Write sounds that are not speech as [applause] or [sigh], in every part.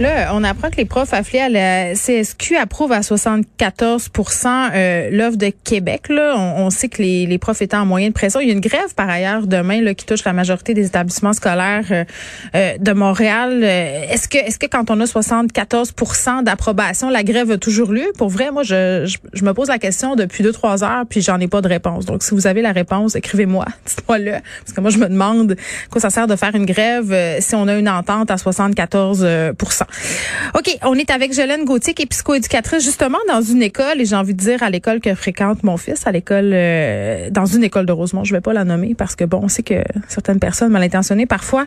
Là, on apprend que les profs affiliés à la CSQ approuvent à 74% euh, l'offre de Québec. Là. On, sait que les, profs étaient en moyenne pression. Il y a une grève, par ailleurs, demain là, qui touche la majorité des établissements scolaires euh, euh, de Montréal. Est-ce que, est-ce que quand on a 74% d'approbation, la grève a toujours lieu? Pour vrai, moi, je, je, me pose la question depuis deux, trois heures, puis j'en ai pas de réponse. Donc, si vous avez la réponse, écrivez-moi. [laughs] Dites-moi-le. Parce que moi, je me demande quoi ça sert de faire une grève si on a une entente à 74 OK, on est avec Jolène Gauthier, qui est psychoéducatrice justement dans une école, et j'ai envie de dire à l'école que fréquente mon fils, à l'école, euh, dans une école de Rosemont. Je vais pas la nommer parce que bon, on sait que certaines personnes mal intentionnées parfois,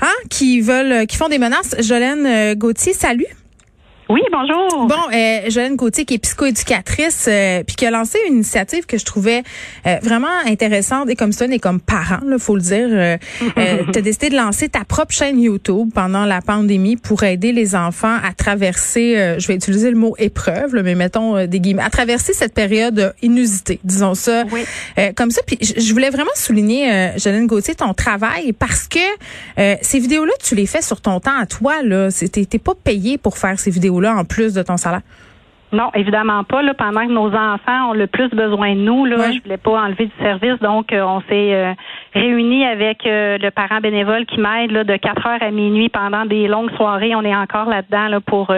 hein, qui veulent, qui font des menaces. Jolène euh, Gauthier, salut. Oui, bonjour. Bon, euh, Jolène Gauthier, qui est psychoéducatrice, euh, puis qui a lancé une initiative que je trouvais euh, vraiment intéressante et comme ça, et comme parent, il faut le dire. Euh, [laughs] euh tu as décidé de lancer ta propre chaîne YouTube pendant la pandémie pour aider les enfants à traverser, je vais utiliser le mot épreuve, mais mettons des guillemets, à traverser cette période inusitée, disons ça, oui. comme ça. Puis je voulais vraiment souligner, Jolène Gauthier, ton travail parce que ces vidéos-là, tu les fais sur ton temps à toi. là. T'es pas payé pour faire ces vidéos en plus de ton salaire? Non, évidemment pas. Là, pendant que nos enfants ont le plus besoin de nous, là, je voulais pas enlever du service, donc euh, on s'est euh, réunis avec euh, le parent bénévole qui m'aide de 4 heures à minuit pendant des longues soirées. On est encore là-dedans là, pour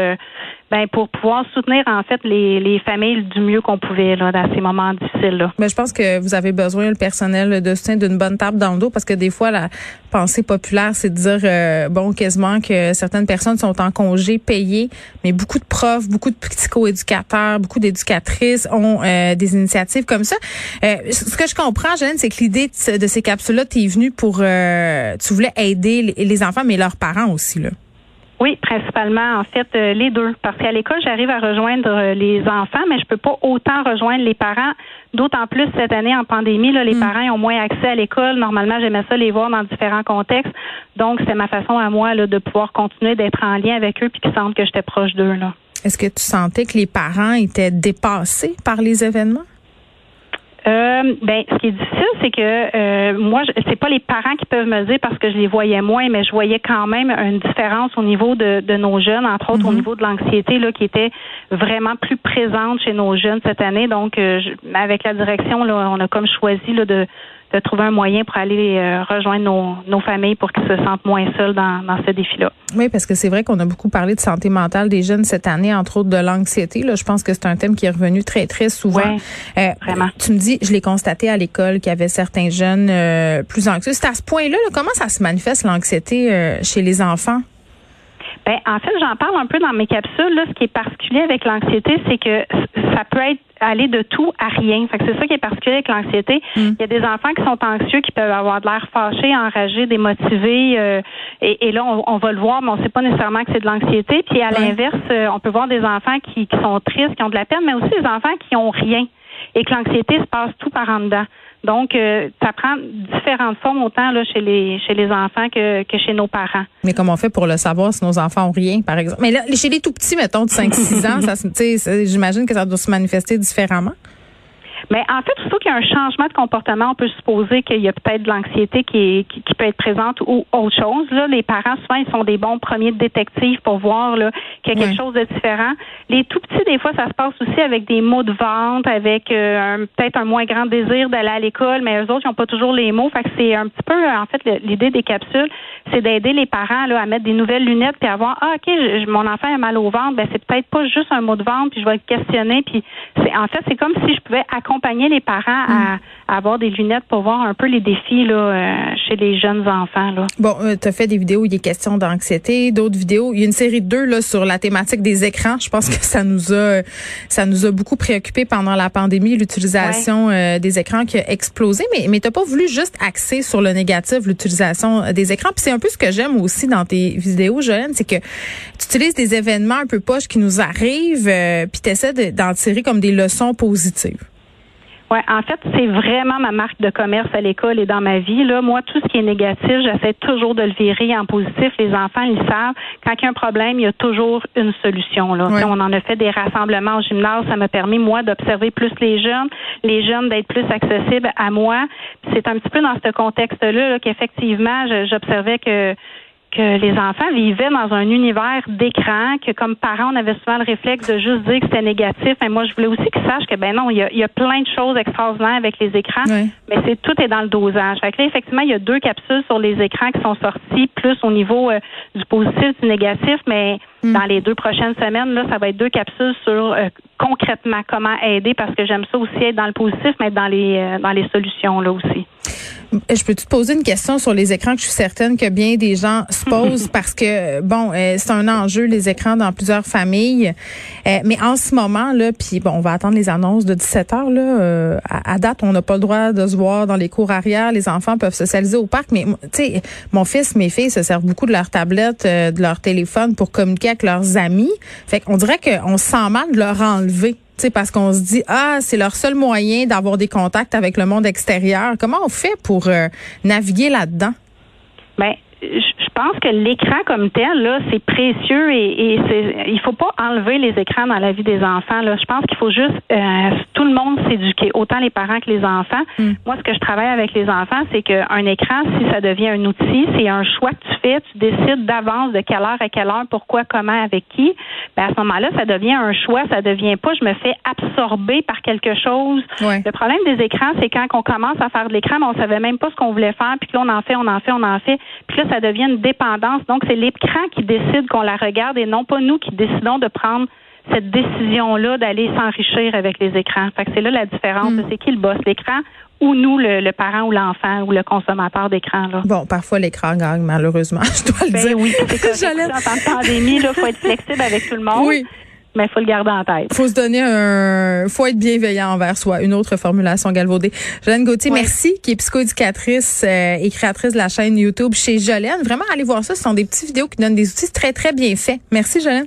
ben, pour pouvoir soutenir en fait les, les familles du mieux qu'on pouvait là, dans ces moments difficiles. Là. Mais je pense que vous avez besoin, le personnel de soutien, d'une bonne table dans le dos parce que des fois, la pensée populaire, c'est de dire, euh, bon, quasiment que certaines personnes sont en congé payé, mais beaucoup de profs, beaucoup de psychoéducateurs, beaucoup d'éducatrices ont euh, des initiatives comme ça. Euh, ce que je comprends, Jeanne, c'est que l'idée de, ces capsules-là, tu es venue pour, tu voulais aider les enfants, mais leurs parents aussi, là. Oui, principalement, en fait, euh, les deux. Parce qu'à l'école, j'arrive à rejoindre euh, les enfants, mais je peux pas autant rejoindre les parents. D'autant plus cette année en pandémie, là, les mm. parents ont moins accès à l'école. Normalement, j'aimais ça les voir dans différents contextes. Donc, c'est ma façon à moi là, de pouvoir continuer d'être en lien avec eux puis qu'ils sentent que j'étais proche d'eux. Là. Est-ce que tu sentais que les parents étaient dépassés par les événements? Euh, ben, ce qui est difficile, c'est que euh, moi, c'est pas les parents qui peuvent me dire parce que je les voyais moins, mais je voyais quand même une différence au niveau de, de nos jeunes, entre autres au mhm. niveau de l'anxiété, là, qui était vraiment plus présente chez nos jeunes cette année. Donc, euh, avec la direction, là, on a comme choisi là, de de trouver un moyen pour aller euh, rejoindre nos, nos, familles pour qu'ils se sentent moins seuls dans, dans ce défi-là. Oui, parce que c'est vrai qu'on a beaucoup parlé de santé mentale des jeunes cette année, entre autres de l'anxiété. Là, je pense que c'est un thème qui est revenu très, très souvent. euh, vraiment. Tu me dis, je l'ai constaté à l'école qu'il y avait certains jeunes euh, plus anxieux. C'est à ce point-là, là, comment ça se manifeste l'anxiété chez les enfants? Ben, en fait, j'en parle un peu dans mes capsules. Là, ce qui est particulier avec l'anxiété, c'est que ça peut être aller de tout à rien. Fait que c'est ça qui est particulier avec l'anxiété. Mm. Il y a des enfants qui sont anxieux, qui peuvent avoir de l'air fâché, enragé, démotivé, euh, et, et, là, on, va le voir, mais on ne sait pas nécessairement que c'est de l'anxiété. Puis à l'inverse, euh, on peut voir des enfants qui, qui sont tristes, qui ont de la peine, mais aussi des enfants qui ont rien et que l'anxiété se passe tout par en dedans. Donc, euh, ça prend différentes formes autant là, chez les chez les enfants que, que chez nos parents. Mais comment on fait pour le savoir si nos enfants ont rien, par exemple? Mais là, chez les tout petits, mettons, de 5-6 [laughs] ans, ça, j'imagine que ça doit se manifester différemment. Mais en fait, surtout qu'il y a un changement de comportement, on peut supposer qu'il y a peut-être de l'anxiété qui, qui, peut être présente ou autre chose. Là, les parents, souvent, ils sont des bons premiers détectives pour voir qu'il y a quelque chose de différent. Les tout petits, des fois, ça se passe aussi avec des mots de vente, avec euh, peut-être un moins grand désir d'aller à l'école, mais eux autres, ils n'ont pas toujours les mots. Fait que c'est un petit peu, en fait, l'idée des capsules, c'est d'aider les parents là, à mettre des nouvelles lunettes puis à voir, ah, OK, mon enfant a mal au ventre, ben c'est peut-être pas juste un mot de vente, puis je vais le questionner. Puis c'est en fait, c'est comme si je pouvais accompagner accompagner les parents à, à avoir des lunettes pour voir un peu les défis là, euh, chez les jeunes enfants. Là. Bon, euh, tu as fait des vidéos où il est question d'anxiété, d'autres vidéos. Il y a une série de deux là, sur la thématique des écrans. Je pense que ça nous a ça nous a beaucoup préoccupé pendant la pandémie, l'utilisation euh, des écrans qui a explosé. Mais, mais tu pas voulu juste axer sur le négatif, l'utilisation des écrans. Puis c'est un peu ce que j'aime aussi dans tes vidéos, Joanne, c'est que tu utilises des événements un peu poches qui nous arrivent, puis tu essaies d'en tirer comme des leçons positives. Ouais, en fait, c'est vraiment ma marque de commerce à l'école et dans ma vie. Là, moi, tout ce qui est négatif, j'essaie toujours de le virer en positif. Les enfants, ils savent. Quand il y a un problème, il y a toujours une solution. Là. On en a fait des rassemblements au gymnase. Ça m'a permis, moi, d'observer plus les jeunes, les jeunes d'être plus accessibles à moi. C'est un petit peu dans ce contexte-là -là, qu'effectivement, j'observais que que les enfants vivaient dans un univers d'écran, que comme parents, on avait souvent le réflexe de juste dire que c'était négatif. Mais moi, je voulais aussi qu'ils sachent que ben non, il y a, plein de choses extraordinaires avec les écrans, mais c'est tout est dans le dosage. Fait que là, effectivement, il y a deux capsules sur les écrans qui sont sorties, plus au niveau euh, du positif, du négatif, mais hmm. dans les deux prochaines semaines, là, ça va être deux capsules sur euh, concrètement comment aider, parce que j'aime ça aussi être dans le positif, mais être dans les euh, dans les solutions là aussi. Je peux te poser une question sur les écrans que je suis certaine que bien des gens se [laughs] posent parce que bon, euh, c'est un enjeu les écrans dans plusieurs familles. Euh, mais en ce moment là, puis bon, on va attendre les annonces de 17 heures là. Euh, à, date, on n'a pas le droit de se voir dans les cours arrière. Les enfants peuvent socialiser au parc, mais tu sais, mon fils, mes filles se servent beaucoup de leur tablette, de leur téléphone pour communiquer avec leurs amis. Fait qu'on dirait qu'on se sent mal de leur enlever parce qu'on se dit ah c'est leur seul moyen d'avoir des contacts avec le monde extérieur. Comment on fait pour euh, naviguer là-dedans? Ben je pense que l'écran comme tel, là, c'est précieux et, et c'est, il faut pas enlever les écrans dans la vie des enfants. Là. Je pense qu'il faut juste euh, tout le monde s'éduquer, autant les parents que les enfants. Mm. Moi, ce que je travaille avec les enfants, c'est qu'un écran, si ça devient un outil, c'est un choix que tu fais, tu décides d'avance de quelle heure à quelle heure, pourquoi, comment, avec qui. Ben, à ce moment-là, ça devient un choix, ça devient pas je me fais absorber par quelque chose. Le problème des écrans, c'est quand on commence à faire de l'écran, mais on savait même pas ce qu'on voulait faire, puis là on en fait, on en fait, on en fait, puis là ça devient une dépendance. Donc, c'est l'écran qui décide qu'on la regarde et non pas nous qui décidons de prendre cette décision-là d'aller s'enrichir avec les écrans. Fait que c'est là la différence. Hmm. C'est qui le boss, l'écran ou nous, le, parent ou l'enfant ou le consommateur d'écran. Bon, parfois l'écran gagne, malheureusement, [laughs] je dois le ben dire. Oui, c'est [laughs] En temps de pandémie, il faut être flexible avec tout le monde. Oui mais il faut le garder en tête. Faut se donner un, faut être bienveillant envers soi. Une autre formulation galvaudée. Jolène Gauthier, merci, qui est psychoéducatrice euh, et créatrice de la chaîne YouTube chez Jolène. Vraiment, allez voir ça. Ce sont des petites vidéos qui donnent des outils très, très bien faits. Merci, Jolène.